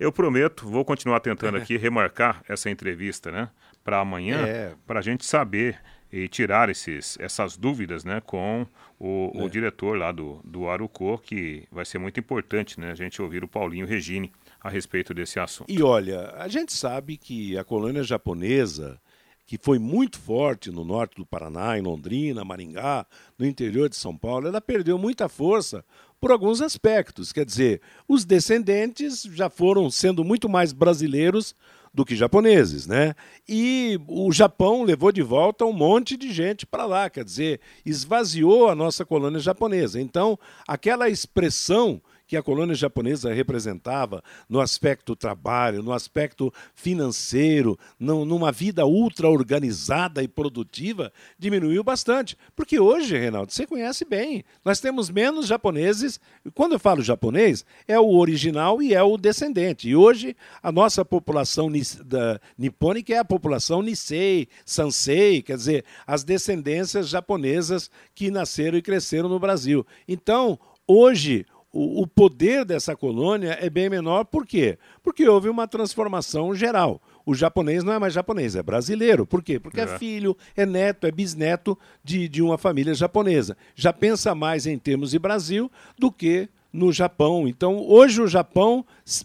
eu prometo, vou continuar tentando [LAUGHS] aqui remarcar essa entrevista né, para amanhã, é. para a gente saber e tirar esses, essas dúvidas né, com o, é. o diretor lá do, do Arucô, que vai ser muito importante né, a gente ouvir o Paulinho Regine a respeito desse assunto. E olha, a gente sabe que a colônia japonesa, que foi muito forte no norte do Paraná, em Londrina, Maringá, no interior de São Paulo, ela perdeu muita força por alguns aspectos. Quer dizer, os descendentes já foram sendo muito mais brasileiros do que japoneses, né? E o Japão levou de volta um monte de gente para lá, quer dizer, esvaziou a nossa colônia japonesa. Então, aquela expressão que a colônia japonesa representava no aspecto trabalho, no aspecto financeiro, numa vida ultra organizada e produtiva, diminuiu bastante. Porque hoje, Reinaldo, você conhece bem, nós temos menos japoneses. Quando eu falo japonês, é o original e é o descendente. E hoje, a nossa população da, nipônica é a população Nisei, Sansei, quer dizer, as descendências japonesas que nasceram e cresceram no Brasil. Então, hoje, o, o poder dessa colônia é bem menor, por quê? Porque houve uma transformação geral. O japonês não é mais japonês, é brasileiro. Por quê? Porque é, é filho, é neto, é bisneto de, de uma família japonesa. Já pensa mais em termos de Brasil do que no Japão. Então, hoje o Japão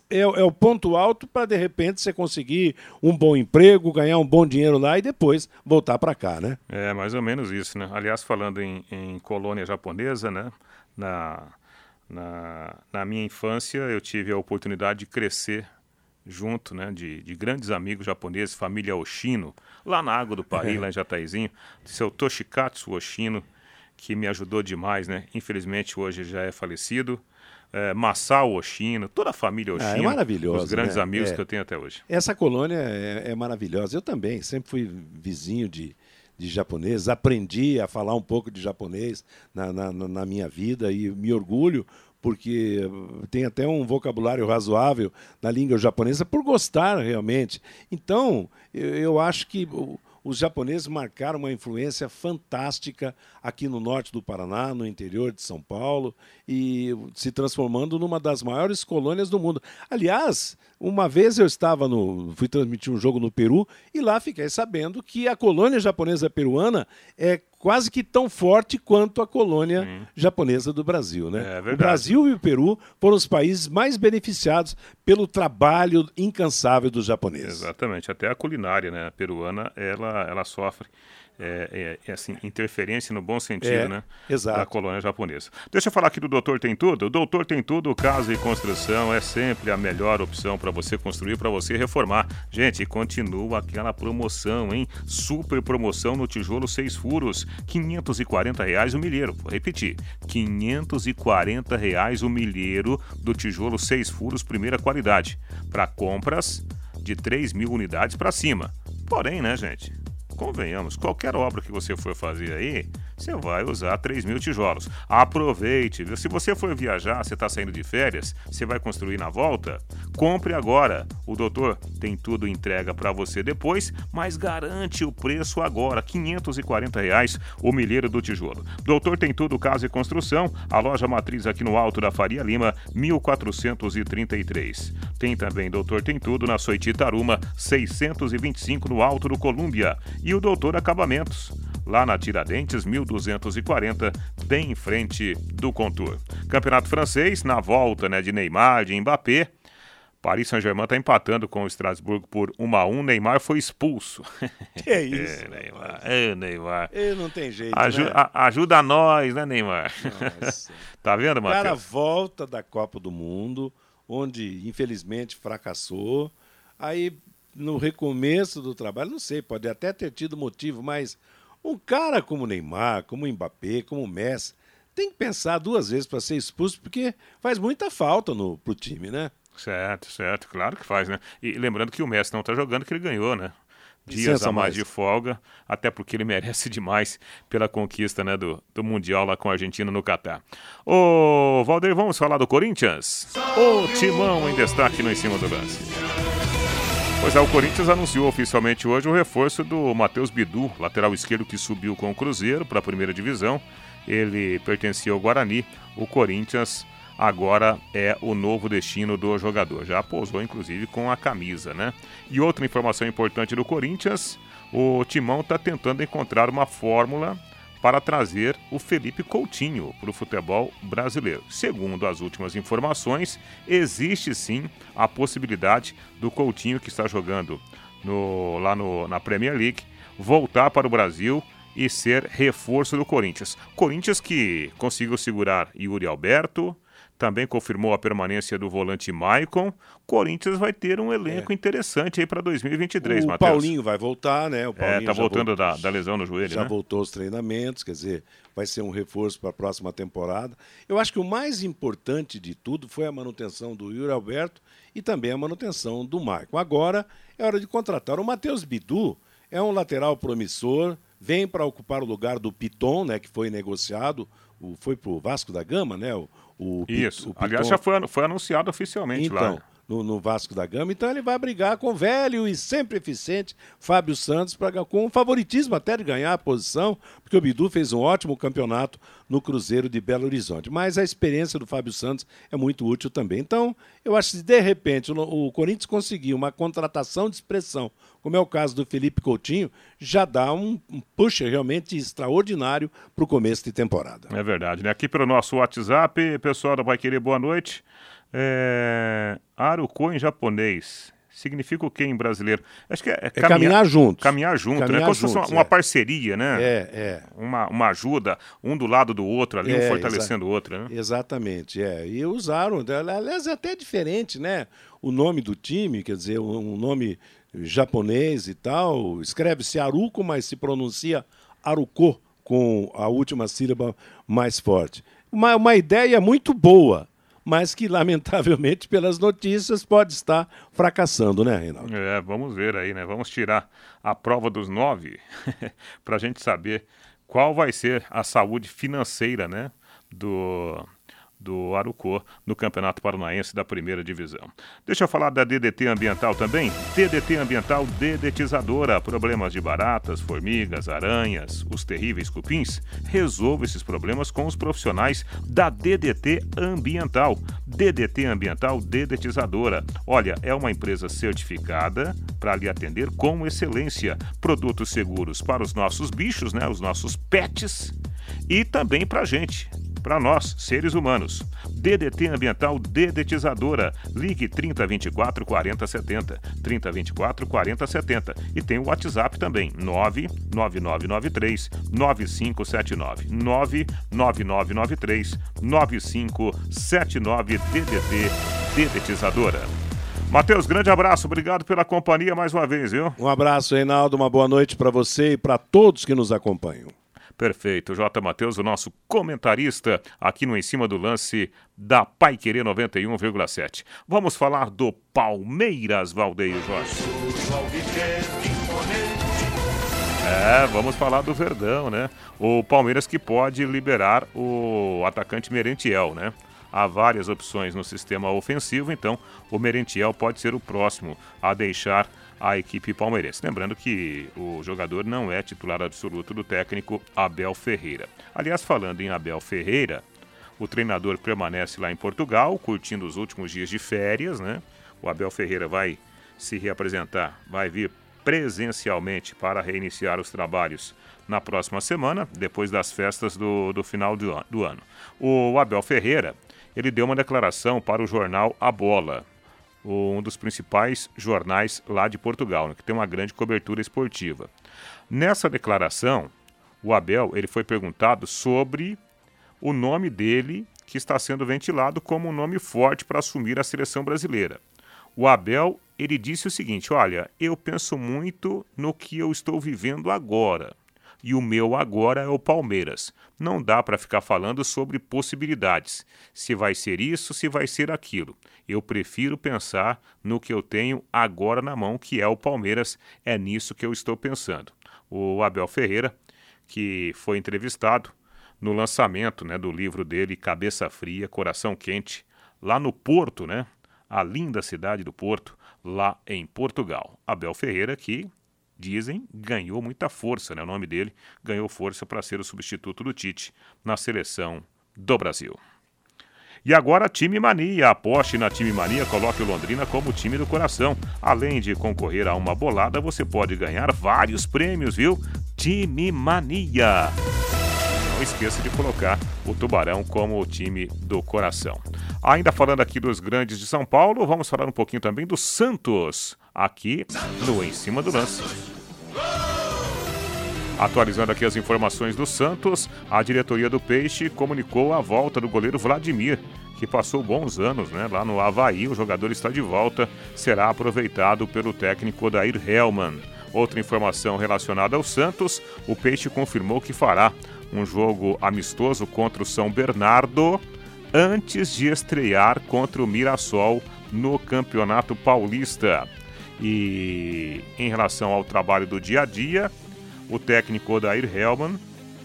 é, é o ponto alto para, de repente, você conseguir um bom emprego, ganhar um bom dinheiro lá e depois voltar para cá, né? É, mais ou menos isso, né? Aliás, falando em, em colônia japonesa, né? Na, na, na minha infância, eu tive a oportunidade de crescer junto né, de, de grandes amigos japoneses, família Oshino, lá na Água do Paris, [LAUGHS] lá em Jataizinho, seu Toshikatsu Oshino, que me ajudou demais, né? Infelizmente hoje já é falecido. É, Masao Oshino, toda a família Oshino. Ah, é maravilhoso. Os grandes né? amigos é. que eu tenho até hoje. Essa colônia é, é maravilhosa. Eu também, sempre fui vizinho de, de japonês, aprendi a falar um pouco de japonês na, na, na minha vida e me orgulho porque tem até um vocabulário razoável na língua japonesa por gostar realmente. Então, eu, eu acho que os japoneses marcaram uma influência fantástica aqui no norte do Paraná, no interior de São Paulo, e se transformando numa das maiores colônias do mundo. Aliás, uma vez eu estava no. fui transmitir um jogo no Peru e lá fiquei sabendo que a colônia japonesa peruana é quase que tão forte quanto a colônia hum. japonesa do Brasil. Né? É o Brasil e o Peru foram os países mais beneficiados pelo trabalho incansável dos japoneses. Exatamente, até a culinária né, peruana ela, ela sofre é, é, é, assim, interferência no bom sentido, é, né? Exato. Da colônia japonesa. Deixa eu falar aqui do Doutor Tem Tudo. O Doutor Tem Tudo, casa e construção é sempre a melhor opção para você construir, para você reformar. Gente, continua aquela promoção, hein? Super promoção no tijolo seis furos, 540 reais o milheiro. Vou repetir, 540 reais o milheiro do tijolo seis furos primeira qualidade para compras de 3 mil unidades para cima. Porém, né, gente? Convenhamos, qualquer obra que você for fazer aí, você vai usar 3 mil tijolos. Aproveite. Se você for viajar, você está saindo de férias, você vai construir na volta, compre agora. O doutor tem tudo entrega para você depois, mas garante o preço agora, 540 reais o milheiro do tijolo. Doutor tem tudo casa e construção, a loja matriz aqui no Alto da Faria Lima, 1433. Tem também Doutor Tem Tudo na Soiti Taruma, 625 no Alto do Colúmbia. E o Doutor Acabamentos lá na Tiradentes 1240, bem em frente do Contour. Campeonato francês, na volta né, de Neymar, de Mbappé. Paris Saint-Germain está empatando com o Estrasburgo por 1 a 1 Neymar foi expulso. [LAUGHS] Que é isso? é, Neymar. É, Neymar. Ele não tem jeito, Aju né? a, ajuda nós, né, Neymar? [LAUGHS] Tá vendo, O cara Matheus? volta da Copa do Mundo, onde infelizmente fracassou. Aí, no recomeço do trabalho, não sei, pode até ter tido motivo, mas um cara como o Neymar, como o Mbappé, como o Messi, tem que pensar duas vezes para ser expulso, porque faz muita falta no, pro time, né? Certo, certo, claro que faz, né? E lembrando que o Messi não tá jogando, que ele ganhou, né? Dias Licença a mais mais. de folga, até porque ele merece [LAUGHS] demais pela conquista né, do, do Mundial lá com a Argentina no Catar. Ô, Valdeir, vamos falar do Corinthians? O Timão em destaque no Em Cima do Lance. Pois é, o Corinthians anunciou oficialmente hoje o reforço do Matheus Bidu, lateral esquerdo que subiu com o Cruzeiro para a primeira divisão. Ele pertencia ao Guarani. O Corinthians agora é o novo destino do jogador. Já pousou, inclusive, com a camisa, né? E outra informação importante do Corinthians: o Timão está tentando encontrar uma fórmula para trazer o Felipe Coutinho para o futebol brasileiro. Segundo as últimas informações, existe sim a possibilidade do Coutinho, que está jogando no- lá no- na Premier League, voltar para o Brasil e ser reforço do Corinthians. Corinthians que conseguiu segurar Yuri Alberto, também confirmou a permanência do volante Maicon. Corinthians vai ter um elenco interessante aí para 2023, o Matheus. Paulinho vai voltar, né? O É, Paulinho tá já voltando vol- da, da lesão no joelho, já né? voltou aos treinamentos, quer dizer, vai ser um reforço para a próxima temporada. Eu acho que o mais importante de tudo foi a manutenção do Yuri Alberto e também a manutenção do Marco. Agora é hora de contratar. O Matheus Bidu é um lateral promissor, vem para ocupar o lugar do Piton, né, que foi negociado, o, foi para o Vasco da Gama, né? O, o Isso. o Aliás, já foi, foi anunciado oficialmente então, lá. No, no Vasco da Gama. Então ele vai brigar com o velho e sempre eficiente Fábio Santos, pra, com favoritismo até de ganhar a posição, porque o Bidu fez um ótimo campeonato no Cruzeiro de Belo Horizonte. Mas a experiência do Fábio Santos é muito útil também. Então, eu acho que de repente o, o Corinthians conseguir uma contratação de expressão, como é o caso do Felipe Coutinho, já dá um, um push realmente extraordinário para o começo de temporada. É verdade, né? Aqui pelo nosso WhatsApp, pessoal da Vai Querer, boa noite. É... Aruko em japonês. Significa o que em brasileiro? Acho que é, É caminhar juntos. Caminhar junto, né? Caminhar Como se fosse uma, juntos, uma é. parceria, né? É, é. Uma, uma ajuda, um do lado do outro ali, um É, fortalecendo o outro, né? Exatamente, é. E usaram, aliás, é até diferente, né? O nome do time, quer dizer, um nome japonês e tal, escreve-se Aruko, mas se pronuncia Aruko, com a última sílaba mais forte. Uma, uma ideia muito boa, mas que, lamentavelmente, pelas notícias, pode estar fracassando, né, Reinaldo? É, vamos ver aí, né? Vamos tirar a prova dos nove [LAUGHS] para a gente saber qual vai ser a saúde financeira, né? Do, do Arucô no Campeonato Paranaense da Primeira Divisão. Deixa eu falar da DDT Ambiental também. DDT Ambiental Dedetizadora. Problemas de baratas, formigas, aranhas, os terríveis cupins. Resolva esses problemas com os profissionais da DDT Ambiental. DDT Ambiental Dedetizadora. Olha, é uma empresa certificada para lhe atender com excelência. Produtos seguros para os nossos bichos, né? Os nossos pets e também para a gente, para nós, seres humanos. DDT Ambiental Dedetizadora. Ligue 3024 4070. 3024 4070. E tem o WhatsApp também, 99993 9579. 99993 9579 DDT Dedetizadora. Matheus, grande abraço, obrigado pela companhia mais uma vez, viu? Um abraço, Reinaldo, uma boa noite para você e para todos que nos acompanham. Perfeito. J. Matheus, o nosso comentarista aqui no Em Cima do Lance da Pai Querer 91,7. Vamos falar do Palmeiras, Valdeir Jorge. É, vamos falar do Verdão, né? O Palmeiras que pode liberar o atacante Merentiel, né? Há várias opções no sistema ofensivo, então o Merentiel pode ser o próximo a deixar a equipe palmeirense. Lembrando que o jogador não é titular absoluto do técnico Abel Ferreira. Aliás, falando em Abel Ferreira, o treinador permanece lá em Portugal, curtindo os últimos dias de férias, né? O Abel Ferreira vai se reapresentar, vai vir presencialmente para reiniciar os trabalhos na próxima semana, depois das festas do, do final do, do ano. O Abel Ferreira, ele deu uma declaração para o jornal A Bola, um dos principais jornais lá de Portugal, né, que tem uma grande cobertura esportiva. Nessa declaração, o Abel ele foi perguntado sobre o nome dele que está sendo ventilado como um nome forte para assumir a seleção brasileira. O Abel ele disse o seguinte: Olha, eu penso muito no que eu estou vivendo agora. E o meu agora é o Palmeiras. Não dá para ficar falando sobre possibilidades. Se vai ser isso, se vai ser aquilo. Eu prefiro pensar no que eu tenho agora na mão, que é o Palmeiras. É nisso que eu estou pensando. O Abel Ferreira, que foi entrevistado no lançamento né, do livro dele, Cabeça Fria, Coração Quente, lá no Porto, né? A linda cidade do Porto lá em Portugal. Abel Ferreira, que dizem ganhou muita força, né? O nome dele ganhou força para ser o substituto do Tite na seleção do Brasil. E agora Time Mania. Aposte na Time Mania, coloque o Londrina como time do coração. Além de concorrer a uma bolada, você pode ganhar vários prêmios, viu? Time Mania. Não esqueça de colocar o Tubarão como o time do coração. Ainda falando aqui dos grandes de São Paulo, vamos falar um pouquinho também do Santos, aqui no Em Cima do Lance. Atualizando aqui as informações do Santos, a diretoria do Peixe comunicou a volta do goleiro Vladimir, que passou bons anos né, lá no Havaí. O jogador está de volta, será aproveitado pelo técnico Odair Hellman. Outra informação relacionada ao Santos: o Peixe confirmou que fará um jogo amistoso contra o São Bernardo antes de estrear contra o Mirassol no Campeonato Paulista. E em relação ao trabalho do dia a dia, o técnico Odair Hellman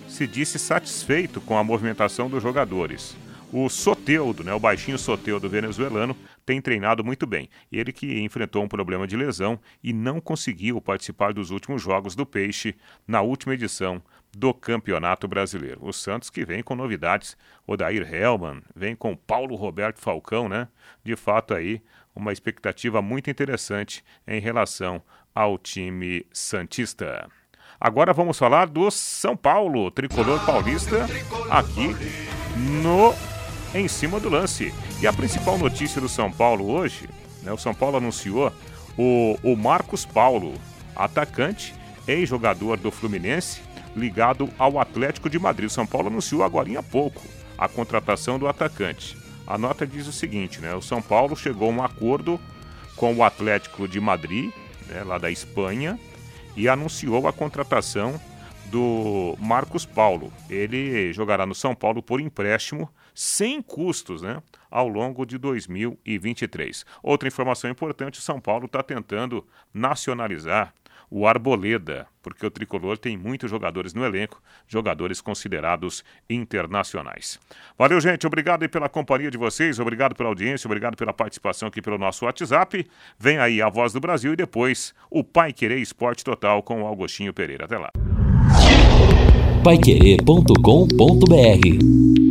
se disse satisfeito com a movimentação dos jogadores. O Soteudo, né, o baixinho Soteudo venezuelano, tem treinado muito bem. Ele que enfrentou um problema de lesão e não conseguiu participar dos últimos jogos do Peixe na última edição do Campeonato Brasileiro. O Santos que vem com novidades, Odair Hellman, vem com Paulo Roberto Falcão, né? De fato aí, uma expectativa muito interessante em relação ao time santista. Agora vamos falar do São Paulo, tricolor paulista, aqui no em cima do lance. E a principal notícia do São Paulo hoje, né, o São Paulo anunciou o, o Marcos Paulo, atacante, ex-jogador do Fluminense, ligado ao Atlético de Madrid. O São Paulo anunciou agora há pouco a contratação do atacante. A nota diz o seguinte, né? O São Paulo chegou a um acordo com o Atlético de Madrid, né, lá da Espanha, e anunciou a contratação do Marcos Paulo. Ele jogará no São Paulo por empréstimo, sem custos, né? Ao longo de 2023. Outra informação importante: o São Paulo está tentando nacionalizar o Arboleda, porque o tricolor tem muitos jogadores no elenco, jogadores considerados internacionais. Valeu, gente. Obrigado pela companhia de vocês, obrigado pela audiência, obrigado pela participação aqui pelo nosso WhatsApp. Vem aí a voz do Brasil e depois o Pai Querer Esporte Total com o Augustinho Pereira. Até lá. Paiquerê.com.br